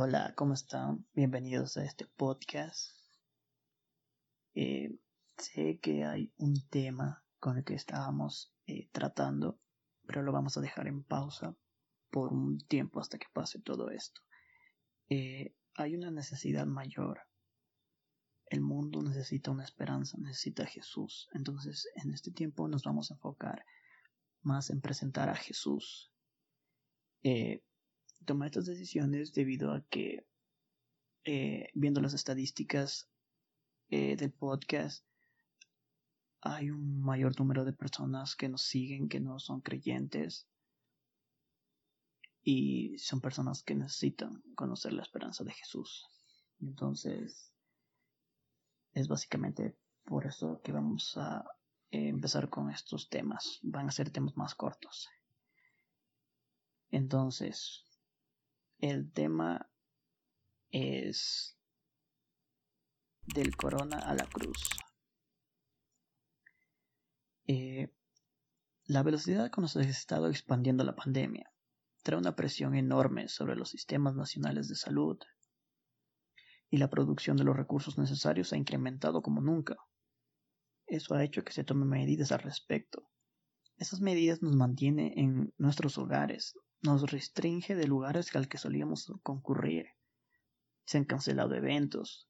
Hola, ¿cómo están? Bienvenidos a este podcast. Eh, sé que hay un tema con el que estábamos eh, tratando, pero lo vamos a dejar en pausa por un tiempo hasta que pase todo esto. Eh, hay una necesidad mayor. El mundo necesita una esperanza, necesita a Jesús. Entonces, en este tiempo nos vamos a enfocar más en presentar a Jesús. Tomé estas decisiones debido a que, eh, viendo las estadísticas eh, del podcast, hay un mayor número de personas que nos siguen que no son creyentes y son personas que necesitan conocer la esperanza de Jesús. Entonces, es básicamente por eso que vamos a empezar con estos temas. Van a ser temas más cortos. Entonces, el tema es del corona a la cruz. Eh, la velocidad con la que se ha estado expandiendo la pandemia trae una presión enorme sobre los sistemas nacionales de salud y la producción de los recursos necesarios ha incrementado como nunca. Eso ha hecho que se tomen medidas al respecto. Esas medidas nos mantienen en nuestros hogares, nos restringe de lugares al que solíamos concurrir. Se han cancelado eventos,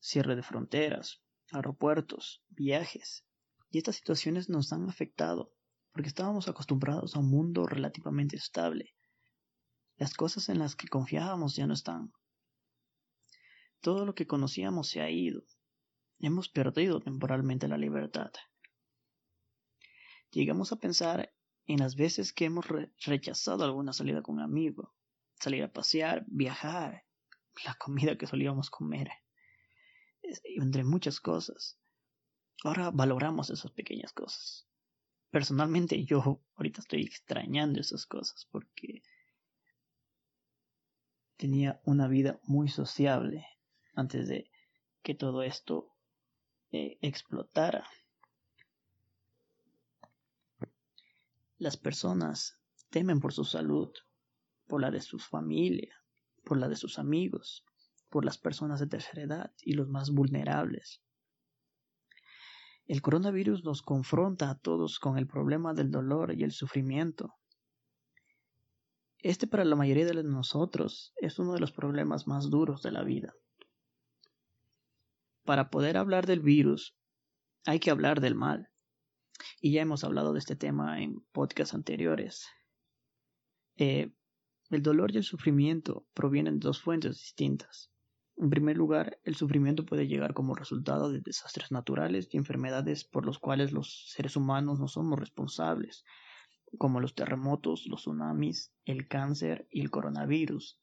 cierre de fronteras, aeropuertos, viajes. Y estas situaciones nos han afectado porque estábamos acostumbrados a un mundo relativamente estable. Las cosas en las que confiábamos ya no están. Todo lo que conocíamos se ha ido. Hemos perdido temporalmente la libertad. Llegamos a pensar en las veces que hemos rechazado alguna salida con un amigo, salir a pasear, viajar, la comida que solíamos comer, entre muchas cosas. Ahora valoramos esas pequeñas cosas. Personalmente yo ahorita estoy extrañando esas cosas porque tenía una vida muy sociable antes de que todo esto eh, explotara. Las personas temen por su salud, por la de su familia, por la de sus amigos, por las personas de tercera edad y los más vulnerables. El coronavirus nos confronta a todos con el problema del dolor y el sufrimiento. Este para la mayoría de nosotros es uno de los problemas más duros de la vida. Para poder hablar del virus, hay que hablar del mal y ya hemos hablado de este tema en podcasts anteriores. Eh, el dolor y el sufrimiento provienen de dos fuentes distintas. En primer lugar, el sufrimiento puede llegar como resultado de desastres naturales y enfermedades por los cuales los seres humanos no somos responsables, como los terremotos, los tsunamis, el cáncer y el coronavirus.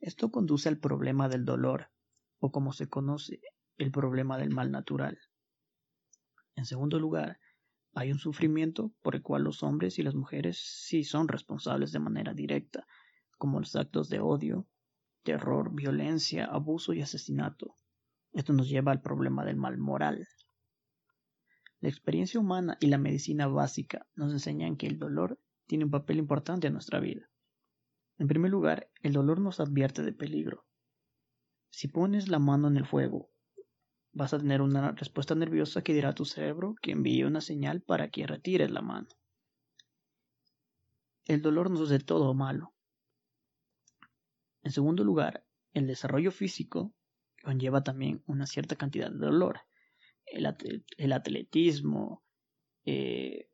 Esto conduce al problema del dolor, o como se conoce, el problema del mal natural. En segundo lugar, hay un sufrimiento por el cual los hombres y las mujeres sí son responsables de manera directa, como los actos de odio, terror, violencia, abuso y asesinato. Esto nos lleva al problema del mal moral. La experiencia humana y la medicina básica nos enseñan que el dolor tiene un papel importante en nuestra vida. En primer lugar, el dolor nos advierte de peligro. Si pones la mano en el fuego vas a tener una respuesta nerviosa que dirá a tu cerebro que envíe una señal para que retires la mano. El dolor no es de todo malo. En segundo lugar, el desarrollo físico conlleva también una cierta cantidad de dolor. El, atletismo, eh,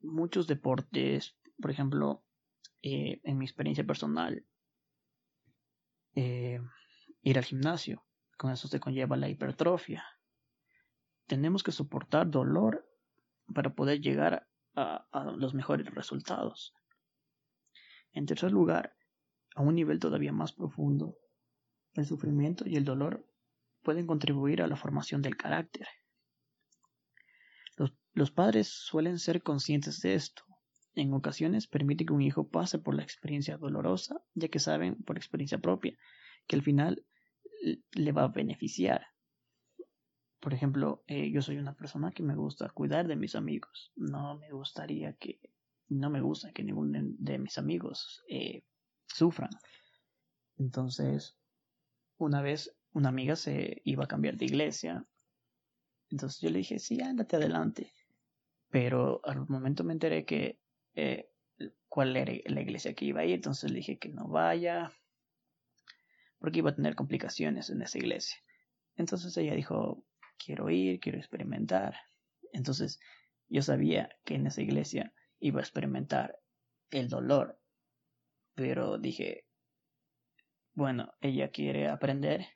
muchos deportes, por ejemplo, eh, en mi experiencia personal, eh, ir al gimnasio, con eso se conlleva la hipertrofia. Tenemos que soportar dolor para poder llegar a, los mejores resultados. En tercer lugar, a un nivel todavía más profundo, el sufrimiento y el dolor pueden contribuir a la formación del carácter. Los, los, padres suelen ser conscientes de esto. En ocasiones permiten que un hijo pase por la experiencia dolorosa, ya que saben por experiencia propia que al final le va a beneficiar. Por ejemplo, eh, yo soy una persona que me gusta cuidar de mis amigos. No me gustaría que, no me gusta que ninguno de mis amigos eh, sufran. Entonces, una vez una amiga se iba a cambiar de iglesia. Entonces yo le dije, sí, ándate adelante. Pero al momento me enteré que eh, cuál era la iglesia que iba a ir, entonces le dije que no vaya, porque iba a tener complicaciones en esa iglesia. Entonces ella dijo, quiero ir, quiero experimentar. Entonces yo sabía que en esa iglesia iba a experimentar el dolor, pero dije, bueno, ella quiere aprender,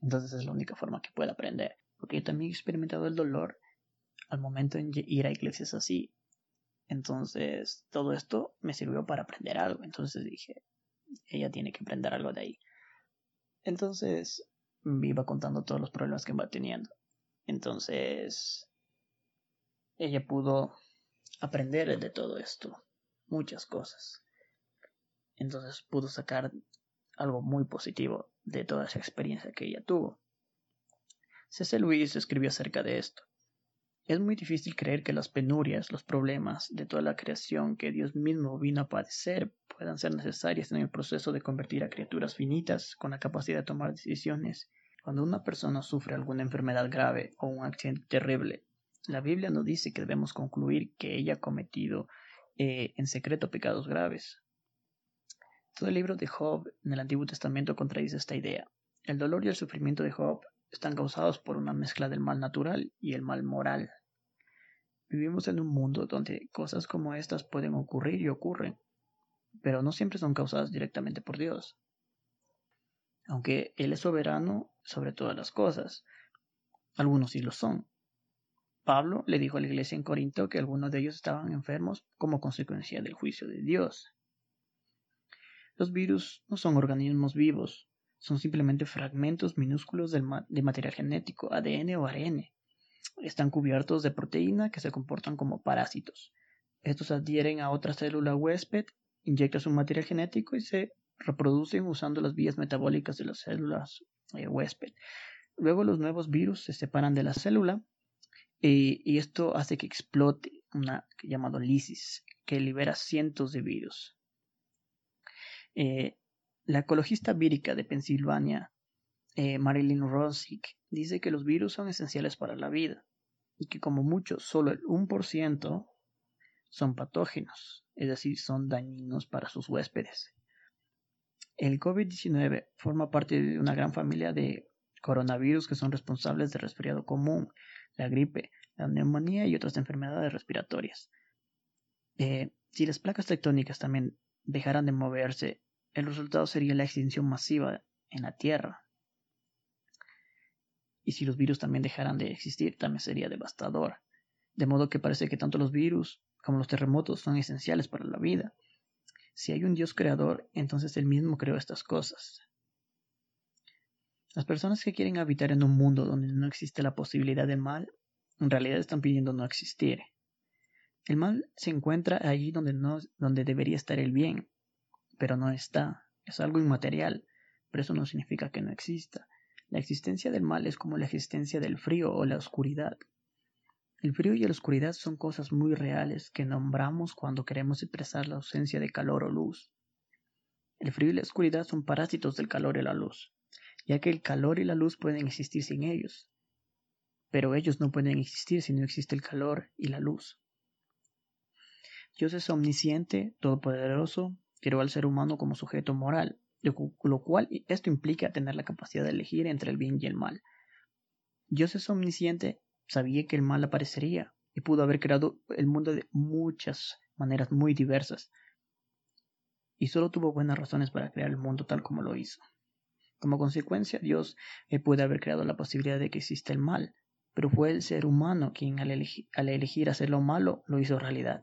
entonces es la única forma que puede aprender. Porque yo también he experimentado el dolor al momento de ir a iglesias así. Entonces, todo esto me sirvió para aprender algo. Entonces dije, ella tiene que aprender algo de ahí. Entonces, me iba contando todos los problemas que va teniendo. Entonces, ella pudo aprender de todo esto, muchas cosas. Entonces pudo sacar algo muy positivo de toda esa experiencia que ella tuvo. C.C. Luis escribió acerca de esto. Es muy difícil creer que las penurias, los problemas de toda la creación que Dios mismo vino a padecer puedan ser necesarias en el proceso de convertir a criaturas finitas con la capacidad de tomar decisiones. Cuando una persona sufre alguna enfermedad grave o un accidente terrible, la Biblia nos dice que debemos concluir que ella ha cometido eh, en secreto pecados graves. Todo el libro de Job en el Antiguo Testamento contradice esta idea. El dolor y el sufrimiento de Job están causados por una mezcla del mal natural y el mal moral. Vivimos en un mundo donde cosas como estas pueden ocurrir y ocurren, pero no siempre son causadas directamente por Dios. Aunque Él es soberano sobre todas las cosas, algunos sí lo son. Pablo le dijo a la iglesia en Corinto que algunos de ellos estaban enfermos como consecuencia del juicio de Dios. Los virus no son organismos vivos, son simplemente fragmentos minúsculos de material genético, ADN o ARN. Están cubiertos de proteína que se comportan como parásitos. Estos adhieren a otra célula huésped, inyectan su material genético y se reproducen usando las vías metabólicas de las células eh, huésped. Luego los nuevos virus se separan de la célula y, esto hace que explote una llamada lisis que libera cientos de virus. Eh, la ecologista vírica de Pensilvania, eh, Marilyn Rosick, dice que los virus son esenciales para la vida y que como mucho solo el 1% son patógenos, es decir, son dañinos para sus huéspedes. El COVID-19 forma parte de una gran familia de coronavirus que son responsables del resfriado común, la gripe, la neumonía y otras enfermedades respiratorias. Eh, si las placas tectónicas también dejaran de moverse, el resultado sería la extinción masiva en la Tierra. Y si los virus también dejaran de existir, también sería devastador. De modo que parece que tanto los virus como los terremotos son esenciales para la vida. Si hay un Dios creador, entonces Él mismo creó estas cosas. Las personas que quieren habitar en un mundo donde no existe la posibilidad de mal, en realidad están pidiendo no existir. El mal se encuentra allí donde, no, donde debería estar el bien, pero no está. Es algo inmaterial, pero eso no significa que no exista. La existencia del mal es como la existencia del frío o la oscuridad. El frío y la oscuridad son cosas muy reales que nombramos cuando queremos expresar la ausencia de calor o luz. El frío y la oscuridad son parásitos del calor y la luz, ya que el calor y la luz pueden existir sin ellos, pero ellos no pueden existir si no existe el calor y la luz. Dios es omnisciente, todopoderoso, creó al ser humano como sujeto moral, lo cual esto implica tener la capacidad de elegir entre el bien y el mal. Dios es omnisciente, sabía que el mal aparecería y pudo haber creado el mundo de muchas maneras muy diversas. Y solo tuvo buenas razones para crear el mundo tal como lo hizo. Como consecuencia, Dios eh, puede haber creado la posibilidad de que exista el mal, pero fue el ser humano quien al elegir hacer lo malo lo hizo realidad.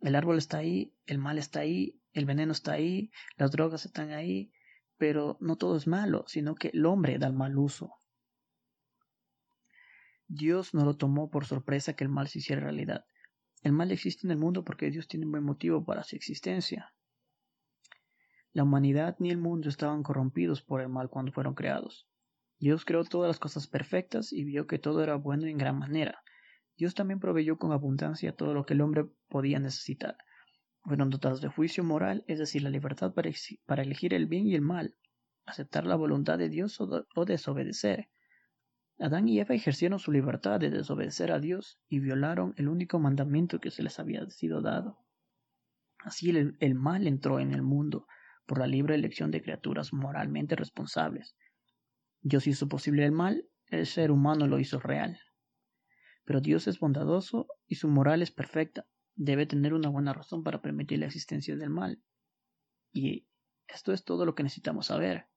El árbol está ahí, el mal está ahí, el veneno está ahí, las drogas están ahí, pero no todo es malo, sino que el hombre da el mal uso. Dios no lo tomó por sorpresa que el mal se hiciera realidad. El mal existe en el mundo porque Dios tiene un buen motivo para su existencia. La humanidad ni el mundo estaban corrompidos por el mal cuando fueron creados. Dios creó todas las cosas perfectas y vio que todo era bueno en gran manera. Dios también proveyó con abundancia todo lo que el hombre podía necesitar fueron dotados de juicio moral, es decir, la libertad para, elegir el bien y el mal. aceptar la voluntad de Dios o, desobedecer. Adán y Eva ejercieron su libertad de desobedecer a Dios y violaron el único mandamiento que se les había sido dado. Así el mal entró en el mundo por la libre elección de criaturas moralmente responsables. Dios hizo posible el mal, el ser humano lo hizo real. Pero Dios es bondadoso y su moral es perfecta. Debe tener una buena razón para permitir la existencia del mal. Y esto es todo lo que necesitamos saber.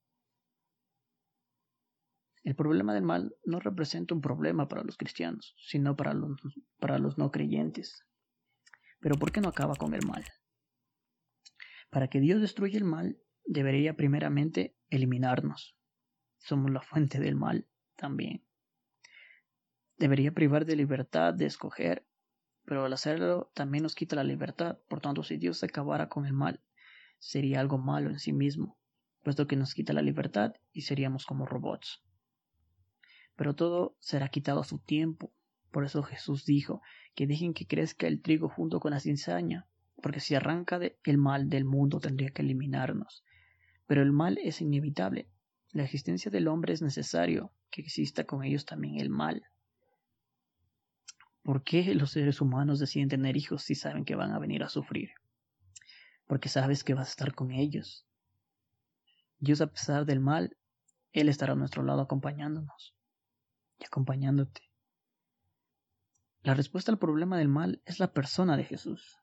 El problema del mal no representa un problema para los cristianos, sino para los, para los no creyentes. Pero ¿por qué no acaba con el mal? Para que Dios destruya el mal, debería primeramente eliminarnos. Somos la fuente del mal también. Debería privar de libertad de escoger, pero al hacerlo también nos quita la libertad. Por tanto, si Dios acabara con el mal, sería algo malo en sí mismo, puesto que nos quita la libertad y seríamos como robots. Pero todo será quitado a su tiempo. Por eso Jesús dijo que dejen que crezca el trigo junto con la cizaña, porque si arranca el mal del mundo tendría que eliminarnos. Pero el mal es inevitable. La existencia del hombre es necesario que exista con ellos también el mal. ¿Por qué los seres humanos deciden tener hijos si saben que van a venir a sufrir? Porque sabes que vas a estar con ellos. Dios a pesar del mal, Él estará a nuestro lado acompañándonos y acompañándote. La respuesta al problema del mal es la persona de Jesús.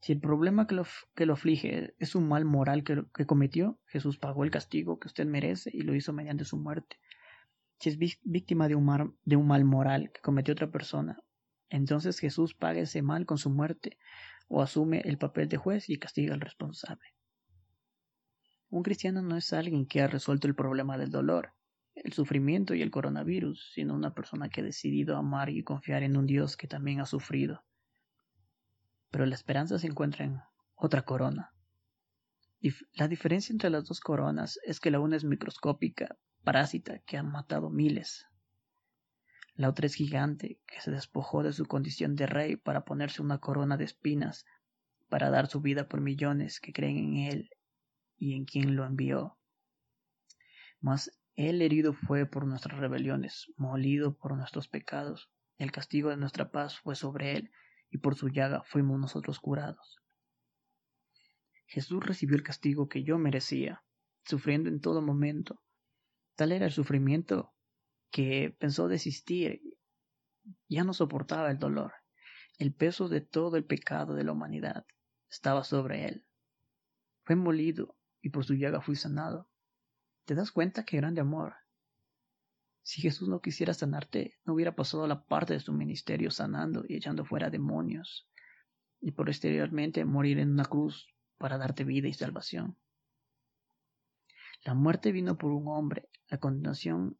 Si el problema que lo, que lo aflige es un mal moral que, cometió, Jesús pagó el castigo que usted merece y lo hizo mediante su muerte. Si es víctima de un, de un mal moral que cometió otra persona, entonces Jesús paga ese mal con su muerte o asume el papel de juez y castiga al responsable. Un cristiano no es alguien que ha resuelto el problema del dolor, el sufrimiento y el coronavirus, sino una persona que ha decidido amar y confiar en un Dios que también ha sufrido pero la esperanza se encuentra en otra corona. Y la diferencia entre las dos coronas es que la una es microscópica, parásita, que ha matado miles. La otra gigante, que se despojó de su condición de rey para ponerse una corona de espinas, para dar su vida por millones que creen en él y en quien lo envió. Mas él herido fue por nuestras rebeliones, molido por nuestros pecados. El castigo de nuestra paz fue sobre él, y por su llaga fuimos nosotros curados. Jesús recibió el castigo que yo merecía, sufriendo en todo momento. Tal era el sufrimiento que pensó desistir. Ya no soportaba el dolor. El peso de todo el pecado de la humanidad estaba sobre él. Fue molido y por su llaga fui sanado. ¿Te das cuenta qué grande amor? Si Jesús no quisiera sanarte, no hubiera pasado la parte de su ministerio sanando y echando fuera demonios, y posteriormente morir en una cruz para darte vida y salvación. La muerte vino por un hombre, la condenación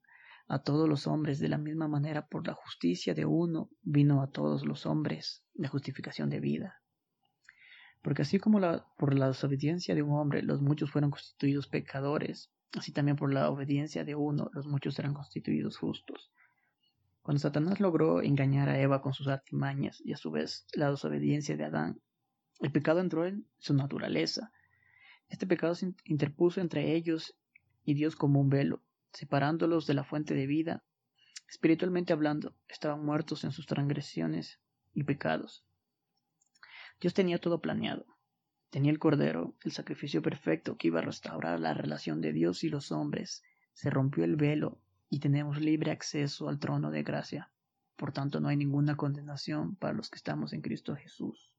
a todos los hombres de la misma manera por la justicia de uno vino a todos los hombres la justificación de vida. Porque así como por la desobediencia de un hombre los muchos fueron constituidos pecadores, Así también por la obediencia de uno, los muchos serán constituidos justos. Cuando Satanás logró engañar a Eva con sus artimañas y a su vez la desobediencia de Adán, el pecado entró en su naturaleza. Este pecado se interpuso entre ellos y Dios como un velo, separándolos de la fuente de vida. Espiritualmente hablando, estaban muertos en sus transgresiones y pecados. Dios tenía todo planeado. Tenía el Cordero, el sacrificio perfecto que iba a restaurar la relación de Dios y los hombres. Se rompió el velo y tenemos libre acceso al trono de gracia. Por tanto, no hay ninguna condenación para los que estamos en Cristo Jesús.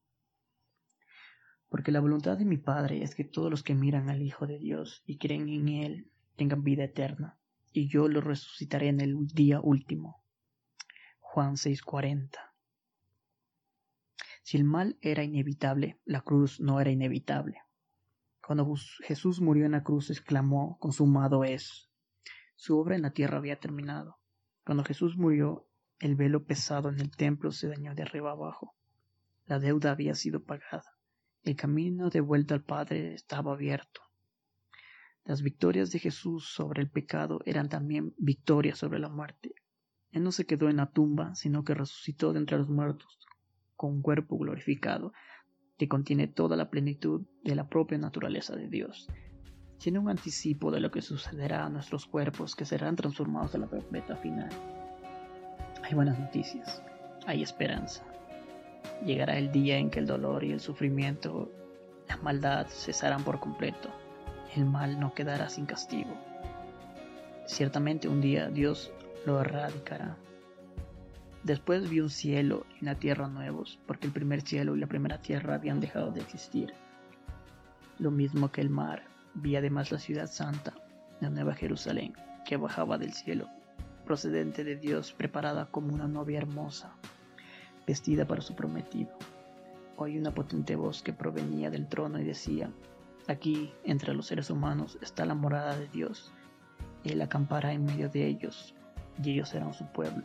Porque la voluntad de mi Padre es que todos los que miran al Hijo de Dios y creen en Él tengan vida eterna, y yo los resucitaré en el día último. Juan 6:40 si el mal era inevitable, la cruz no era inevitable. Cuando Jesús murió en la cruz, exclamó, consumado es. Su obra en la tierra había terminado. Cuando Jesús murió, el velo pesado en el templo se dañó de arriba abajo. La deuda había sido pagada. El camino de vuelta al Padre estaba abierto. Las victorias de Jesús sobre el pecado eran también victorias sobre la muerte. Él no se quedó en la tumba, sino que resucitó de entre los muertos, con un cuerpo glorificado que contiene toda la plenitud de la propia naturaleza de Dios. tiene un anticipo de lo que sucederá a nuestros cuerpos que serán transformados a la meta final. Hay buenas noticias, hay esperanza. Llegará el día en que el dolor y el sufrimiento, la maldad cesarán por completo. El mal no quedará sin castigo. Ciertamente un día Dios lo erradicará. Después vi un cielo y una tierra nuevos, porque el primer cielo y la primera tierra habían dejado de existir. Lo mismo que el mar, vi además la ciudad santa, la nueva Jerusalén, que bajaba del cielo, procedente de Dios, preparada como una novia hermosa, vestida para su prometido. Oí una potente voz que provenía del trono y decía, Aquí, entre los seres humanos, está la morada de Dios. Él acampará en medio de ellos, y ellos serán su pueblo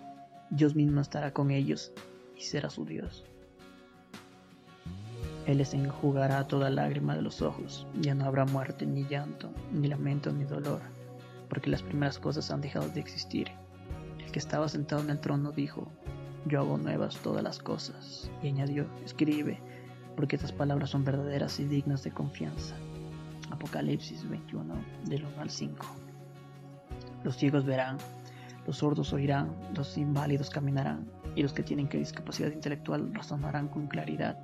Dios mismo estará con ellos y será su Dios. Él les enjugará toda lágrima de los ojos, ya no habrá muerte, ni llanto, ni lamento, ni dolor, porque las primeras cosas han dejado de existir. El que estaba sentado en el trono dijo, yo hago nuevas todas las cosas, y añadió, escribe, porque estas palabras son verdaderas y dignas de confianza. Apocalipsis 21, del 1 al 5. Los ciegos verán, los sordos oirán, los inválidos caminarán, y los que tienen que discapacidad intelectual razonarán con claridad.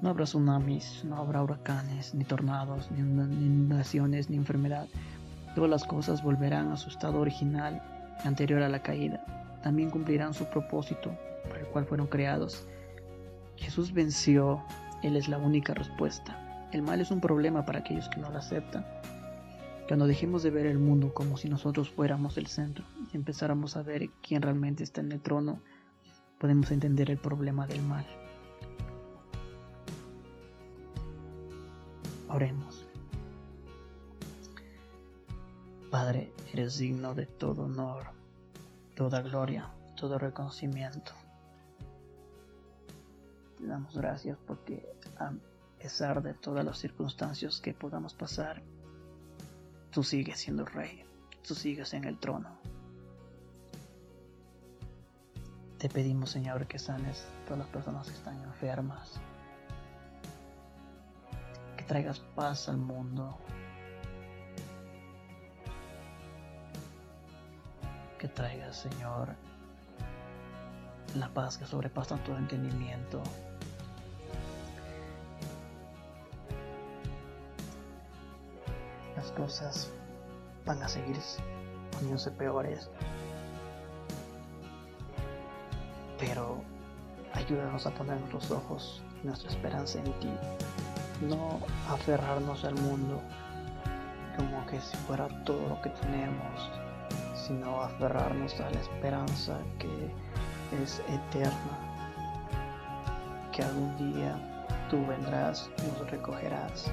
No habrá tsunamis, no habrá huracanes, ni tornados, ni inundaciones, ni enfermedad. Todas las cosas volverán a su estado original, anterior a la caída. También cumplirán su propósito para el cual fueron creados. Jesús venció, Él es la única respuesta. El mal es un problema para aquellos que no lo aceptan. Cuando dejemos de ver el mundo como si nosotros fuéramos el centro y empezáramos a ver quién realmente está en el trono, podemos entender el problema del mal. Oremos. Padre, eres digno de todo honor, toda gloria, todo reconocimiento. Te damos gracias porque a pesar de todas las circunstancias que podamos pasar, Tú sigues siendo rey, tú sigues en el trono. Te pedimos, Señor, que sanes todas las personas que están enfermas, que traigas paz al mundo, que traigas, Señor, la paz que sobrepasa todo entendimiento. Cosas van a seguir poniéndose peores. Pero ayúdanos a poner nuestros ojos y nuestra esperanza en ti. No aferrarnos al mundo como que si fuera todo lo que tenemos, sino aferrarnos a la esperanza que es eterna. Que algún día tú vendrás y nos recogerás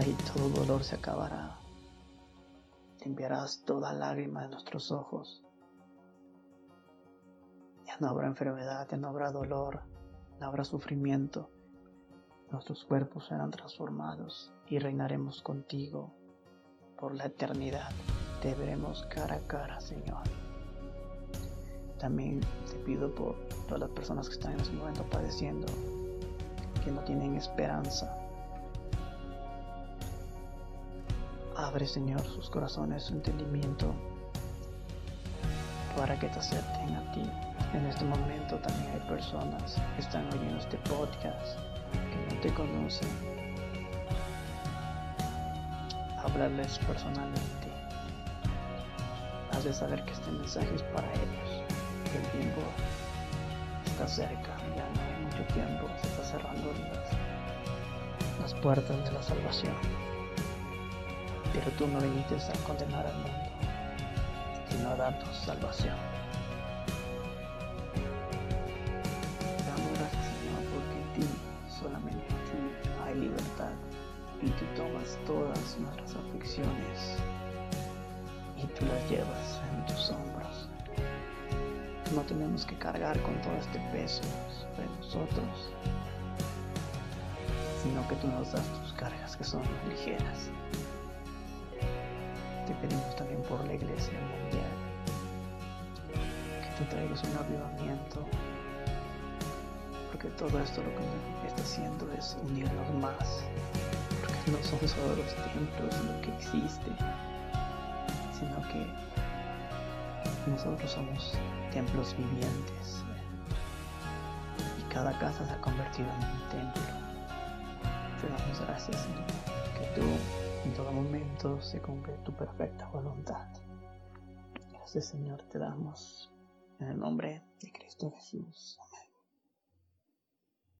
Ahí todo dolor se acabará. Limpiarás toda lágrima de nuestros ojos. Ya no habrá enfermedad, ya no habrá dolor, no habrá sufrimiento. Nuestros cuerpos serán transformados y reinaremos contigo por la eternidad. Te veremos cara a cara, Señor. También te pido por todas las personas que están en este momento padeciendo, que no tienen esperanza, Abre, Señor, sus corazones, su entendimiento, para que te acepten a ti. En este momento también hay personas que están oyendo este podcast, que no te conocen. Hablarles personalmente. Hazles saber que este mensaje es para ellos. El tiempo está cerca, ya no hay mucho tiempo, se está cerrando las puertas de la salvación. Pero tú no viniste a condenar al mundo, sino a dar tu salvación. Damos gracias, Señor, porque en ti, solamente en ti, hay libertad. Y tú tomas todas nuestras aflicciones y tú las llevas en tus hombros. No tenemos que cargar con todo este peso sobre nosotros, sino que tú nos das tus cargas que son ligeras te pedimos también por la iglesia mundial, que tú traigas un avivamiento, porque todo esto lo que está haciendo es unirnos más, porque no son solo los templos lo que existe, sino que nosotros somos templos vivientes. Y cada casa se ha convertido en un templo. Te damos gracias, Señor, que tú en todo momento se cumple tu perfecta voluntad. Gracias, Señor, te damos en el nombre de Cristo Jesús.